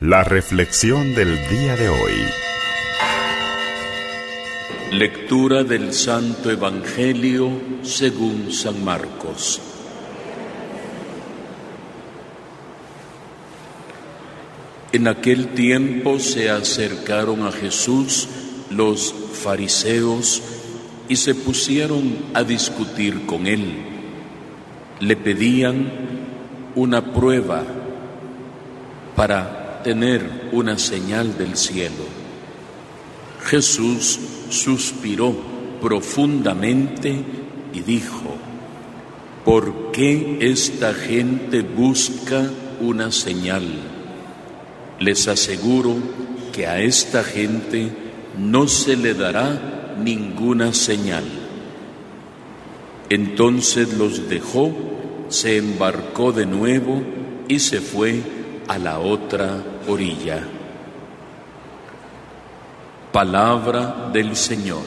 La reflexión del día de hoy. Lectura del Santo Evangelio según San Marcos. En aquel tiempo se acercaron a Jesús los fariseos y se pusieron a discutir con él. Le pedían una prueba para tener una señal del cielo. Jesús suspiró profundamente y dijo, ¿por qué esta gente busca una señal? Les aseguro que a esta gente no se le dará ninguna señal. Entonces los dejó, se embarcó de nuevo y se fue a la otra orilla. Palabra del Señor.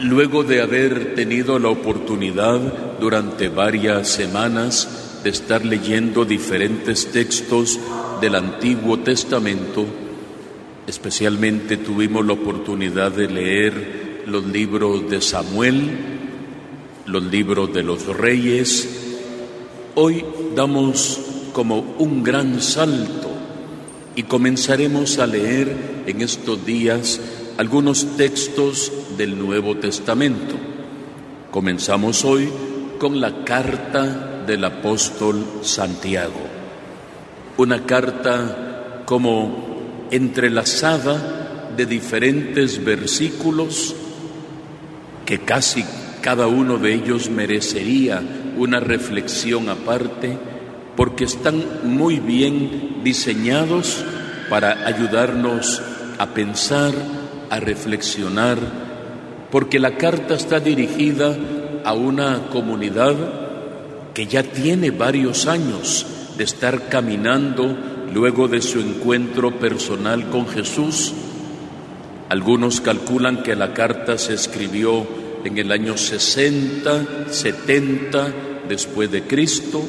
Luego de haber tenido la oportunidad durante varias semanas de estar leyendo diferentes textos del Antiguo Testamento, especialmente tuvimos la oportunidad de leer los libros de Samuel, los libros de los reyes, hoy damos como un gran salto y comenzaremos a leer en estos días algunos textos del Nuevo Testamento. Comenzamos hoy con la carta del apóstol Santiago, una carta como entrelazada de diferentes versículos que casi cada uno de ellos merecería una reflexión aparte porque están muy bien diseñados para ayudarnos a pensar, a reflexionar, porque la carta está dirigida a una comunidad que ya tiene varios años de estar caminando luego de su encuentro personal con Jesús. Algunos calculan que la carta se escribió en el año 60, 70 después de Cristo.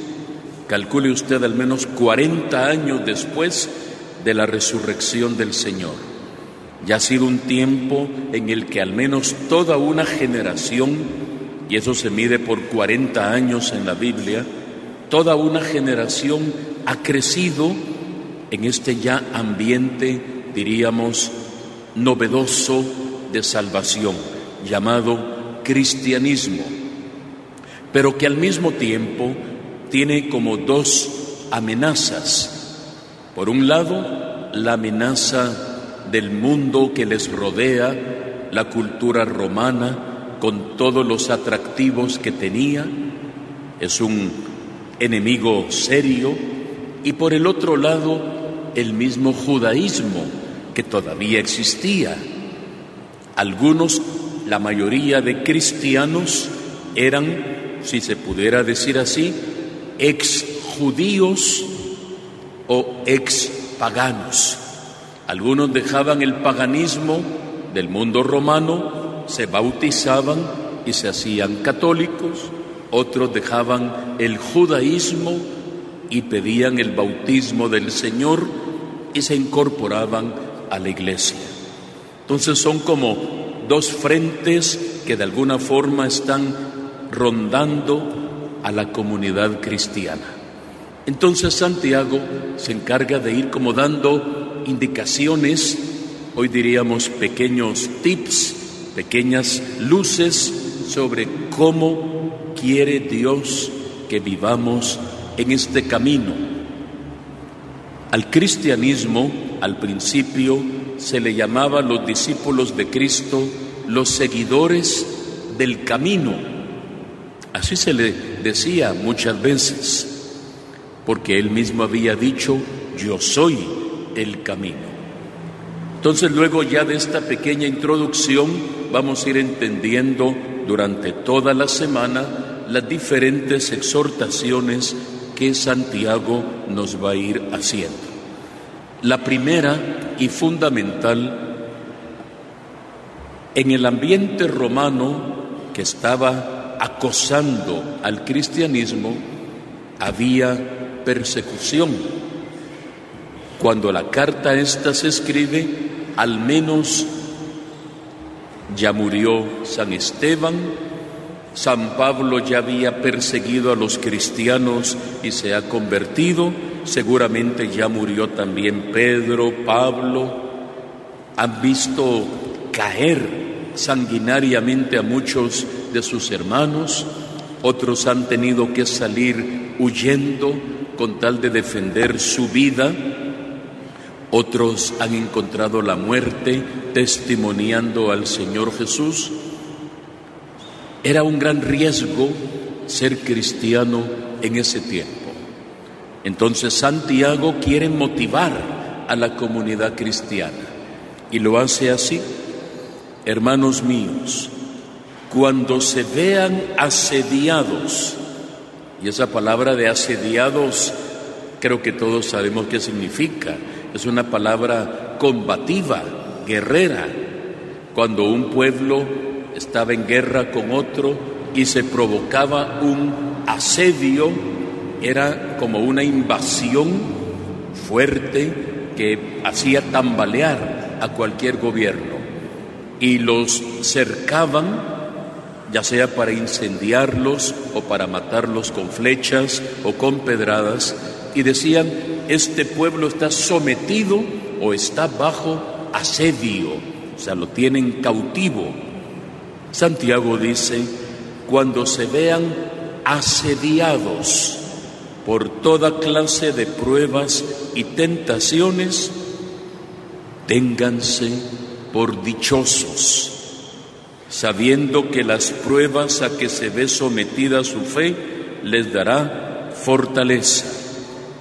Calcule usted al menos 40 años después de la resurrección del Señor. Ya ha sido un tiempo en el que al menos toda una generación, y eso se mide por 40 años en la Biblia, toda una generación ha crecido en este ya ambiente, diríamos, novedoso de salvación, llamado cristianismo, pero que al mismo tiempo tiene como dos amenazas. Por un lado, la amenaza del mundo que les rodea, la cultura romana, con todos los atractivos que tenía, es un enemigo serio, y por el otro lado, el mismo judaísmo que todavía existía. Algunos la mayoría de cristianos eran, si se pudiera decir así, ex judíos o ex paganos. Algunos dejaban el paganismo del mundo romano, se bautizaban y se hacían católicos, otros dejaban el judaísmo y pedían el bautismo del Señor y se incorporaban a la iglesia. Entonces son como dos frentes que de alguna forma están rondando a la comunidad cristiana. Entonces Santiago se encarga de ir como dando indicaciones, hoy diríamos pequeños tips, pequeñas luces sobre cómo quiere Dios que vivamos en este camino. Al cristianismo, al principio, se le llamaba los discípulos de Cristo los seguidores del camino. Así se le decía muchas veces, porque él mismo había dicho, yo soy el camino. Entonces luego ya de esta pequeña introducción vamos a ir entendiendo durante toda la semana las diferentes exhortaciones que Santiago nos va a ir haciendo. La primera y fundamental, en el ambiente romano que estaba acosando al cristianismo, había persecución. Cuando la carta esta se escribe, al menos ya murió San Esteban, San Pablo ya había perseguido a los cristianos y se ha convertido, seguramente ya murió también Pedro, Pablo, han visto caer sanguinariamente a muchos de sus hermanos, otros han tenido que salir huyendo con tal de defender su vida, otros han encontrado la muerte testimoniando al Señor Jesús. Era un gran riesgo ser cristiano en ese tiempo. Entonces Santiago quiere motivar a la comunidad cristiana y lo hace así. Hermanos míos, cuando se vean asediados, y esa palabra de asediados creo que todos sabemos qué significa, es una palabra combativa, guerrera, cuando un pueblo estaba en guerra con otro y se provocaba un asedio, era como una invasión fuerte que hacía tambalear a cualquier gobierno y los cercaban ya sea para incendiarlos o para matarlos con flechas o con pedradas, y decían, este pueblo está sometido o está bajo asedio, o sea, lo tienen cautivo. Santiago dice, cuando se vean asediados por toda clase de pruebas y tentaciones, ténganse por dichosos, sabiendo que las pruebas a que se ve sometida su fe les dará fortaleza.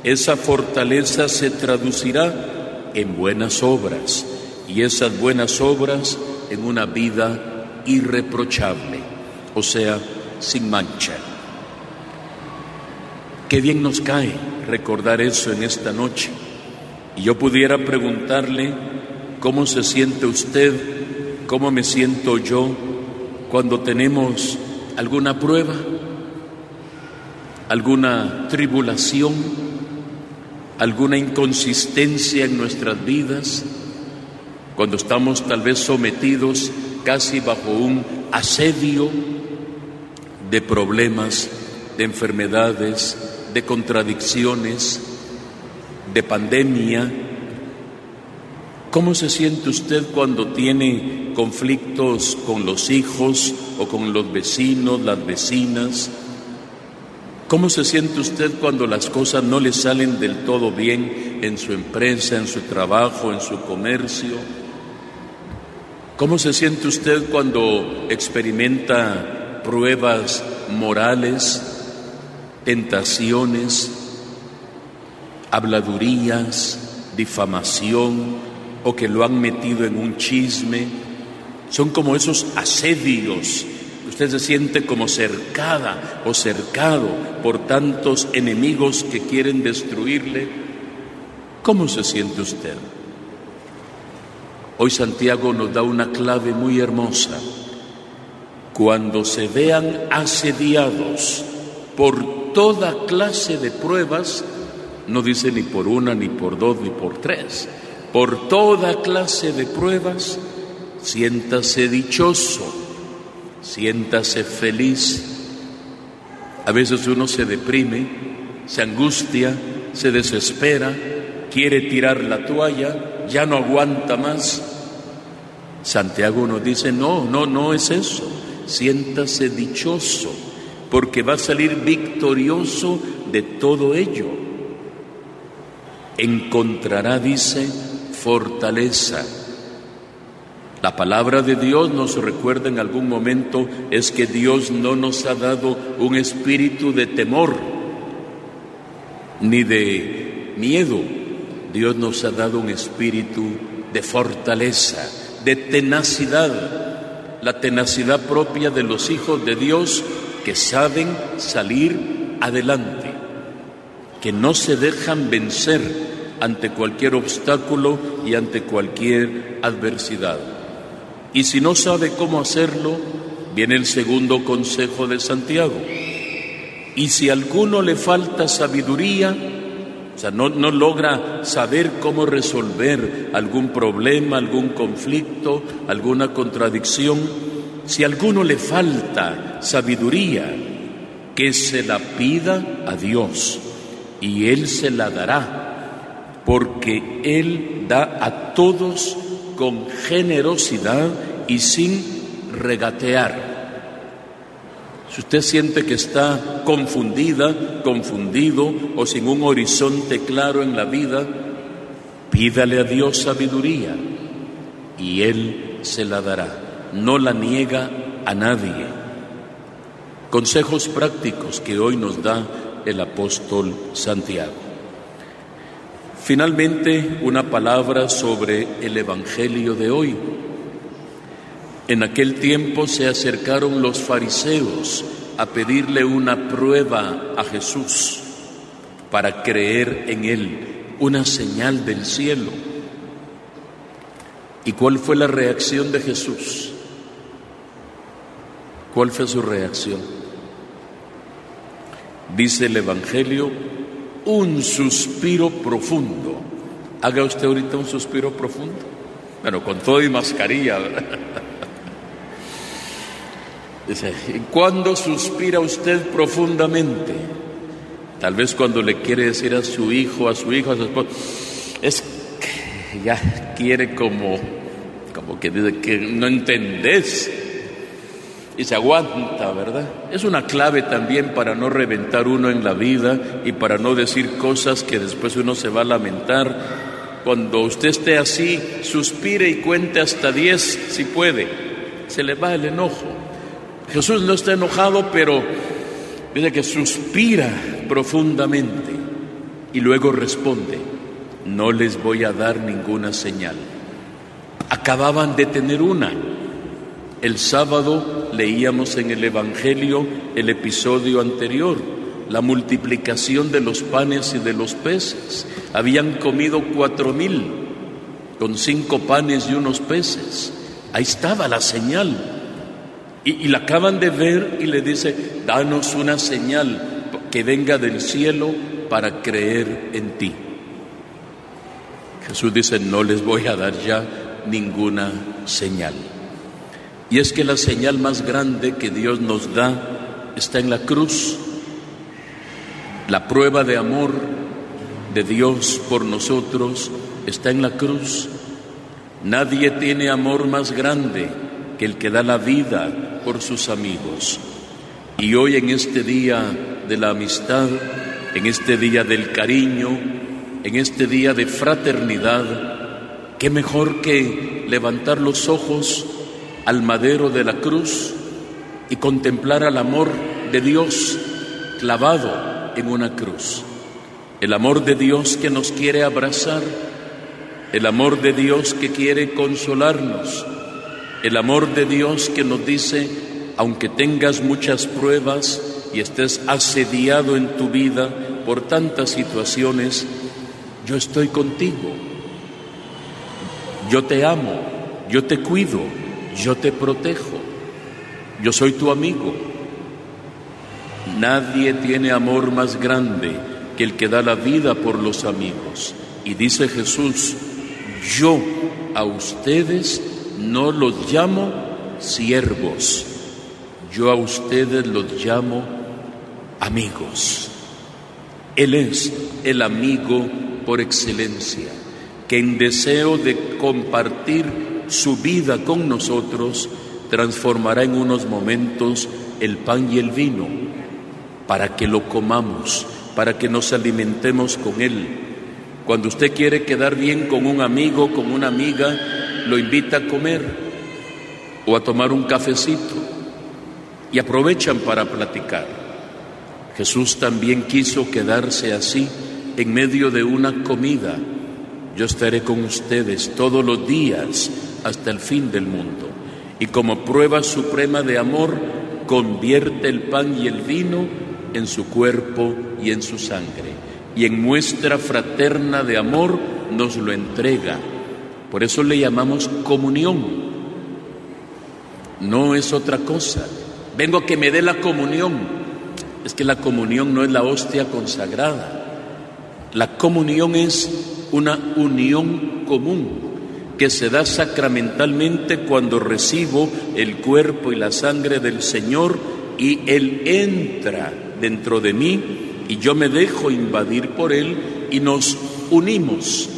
Esa fortaleza se traducirá en buenas obras y esas buenas obras en una vida irreprochable, o sea, sin mancha. Qué bien nos cae recordar eso en esta noche. Y yo pudiera preguntarle cómo se siente usted, cómo me siento yo cuando tenemos alguna prueba, alguna tribulación, alguna inconsistencia en nuestras vidas, cuando estamos tal vez sometidos casi bajo un asedio de problemas, de enfermedades, de contradicciones, de pandemia. ¿Cómo se siente usted cuando tiene conflictos con los hijos o con los vecinos, las vecinas? ¿Cómo se siente usted cuando las cosas no le salen del todo bien en su empresa, en su trabajo, en su comercio? ¿Cómo se siente usted cuando experimenta pruebas morales, tentaciones, habladurías, difamación o que lo han metido en un chisme? Son como esos asedios Usted se siente como cercada o cercado por tantos enemigos que quieren destruirle. ¿Cómo se siente usted? Hoy Santiago nos da una clave muy hermosa. Cuando se vean asediados por toda clase de pruebas, no dice ni por una, ni por dos, ni por tres, por toda clase de pruebas, siéntase dichoso siéntase feliz. A veces uno se deprime, se angustia, se desespera, quiere tirar la toalla, ya no aguanta más. Santiago nos dice, no, no, no es eso. Siéntase dichoso, porque va a salir victorioso de todo ello. Encontrará, dice, fortaleza. La palabra de Dios nos recuerda en algún momento es que Dios no nos ha dado un espíritu de temor ni de miedo. Dios nos ha dado un espíritu de fortaleza, de tenacidad, la tenacidad propia de los hijos de Dios que saben salir adelante, que no se dejan vencer ante cualquier obstáculo y ante cualquier adversidad. Y si no sabe cómo hacerlo, Viene el segundo consejo de Santiago. Y si a alguno le falta sabiduría, o sea, no, no logra saber cómo resolver algún problema, algún conflicto, alguna contradicción, si a alguno le falta sabiduría, que se la pida a Dios y Él se la dará, porque Él da a todos con generosidad y sin regatear. Si usted siente que está confundida, confundido o sin un horizonte claro en la vida, pídale a Dios sabiduría y Él se la dará. No la niega a nadie. Consejos prácticos que hoy nos da el apóstol Santiago. Finalmente, una palabra sobre el Evangelio de hoy. En aquel tiempo se acercaron los fariseos a pedirle una prueba a Jesús para creer en Él, una señal del cielo. ¿Y cuál fue la reacción de Jesús? ¿Cuál fue su reacción? Dice el Evangelio, un suspiro profundo. Haga usted ahorita un suspiro profundo. Bueno, con todo y mascarilla. ¿cuándo suspira usted profundamente? Tal vez cuando le quiere decir a su hijo, a su hijo, a su esposa, es que ya quiere como, como que dice que no entendés y se aguanta, ¿verdad? Es una clave también para no reventar uno en la vida y para no decir cosas que después uno se va a lamentar. Cuando usted esté así, suspire y cuente hasta diez si puede. Se le va el enojo. Jesús no está enojado, pero dice que suspira profundamente y luego responde, no les voy a dar ninguna señal. Acababan de tener una. El sábado leíamos en el Evangelio el episodio anterior, la multiplicación de los panes y de los peces. Habían comido cuatro mil con cinco panes y unos peces. Ahí estaba la señal. Y, la acaban de ver y le dice, danos una señal que venga del cielo para creer en ti. Jesús dice, no les voy a dar ya ninguna señal. Y es que la señal más grande que Dios nos da está en la cruz. La prueba de amor de Dios por nosotros está en la cruz. Nadie tiene amor más grande que el que da la vida por sus amigos. Y hoy en este día de la amistad, en este día del cariño, en este día de fraternidad, qué mejor que levantar los ojos al madero de la cruz y contemplar al amor de Dios clavado en una cruz. El amor de Dios que nos quiere abrazar, el amor de Dios que quiere consolarnos, el amor de Dios que nos dice, aunque tengas muchas pruebas y estés asediado en tu vida por tantas situaciones, yo estoy contigo, yo te amo, yo te cuido, yo te protejo, yo soy tu amigo. Nadie tiene amor más grande que el que da la vida por los amigos. Y dice Jesús, yo a ustedes no los llamo siervos, yo a ustedes los llamo amigos. Él es el amigo por excelencia, que en deseo de compartir su vida con nosotros, transformará en unos momentos el pan y el vino para que lo comamos, para que nos alimentemos con él. Cuando usted quiere quedar bien con un amigo, con una amiga, lo invita a comer o a tomar un cafecito y aprovechan para platicar. Jesús también quiso quedarse así en medio de una comida. Yo estaré con ustedes todos los días hasta el fin del mundo. Y como prueba suprema de amor, convierte el pan y el vino en su cuerpo y en su sangre. Y en muestra fraterna de amor nos lo entrega. Por eso le llamamos comunión. no es otra cosa. Vengo a que me dé la comunión. Es que la comunión no es la hostia consagrada. La comunión es una unión común que se da sacramentalmente cuando recibo el cuerpo y la sangre del Señor y Él entra dentro de mí y yo me dejo invadir por Él y nos unimos.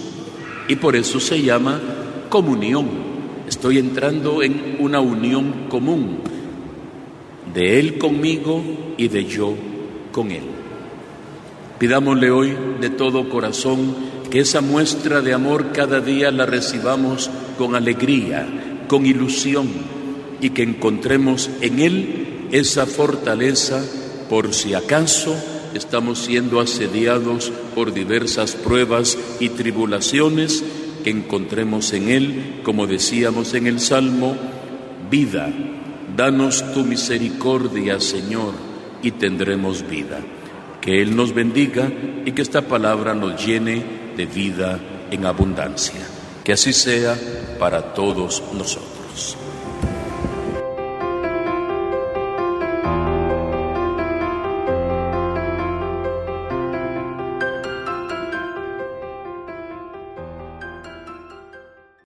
Y por eso se llama comunión. Estoy entrando en una unión común de Él conmigo y de yo con Él. Pidámosle hoy de todo corazón que esa muestra de amor cada día la recibamos con alegría, con ilusión y que encontremos en Él esa fortaleza por si acaso estamos siendo asediados por diversas pruebas y tribulaciones, que encontremos en Él, como decíamos en el Salmo, vida. Danos tu misericordia, Señor, y tendremos vida. Que Él nos bendiga y que esta palabra nos llene de vida en abundancia. Que así sea para todos nosotros.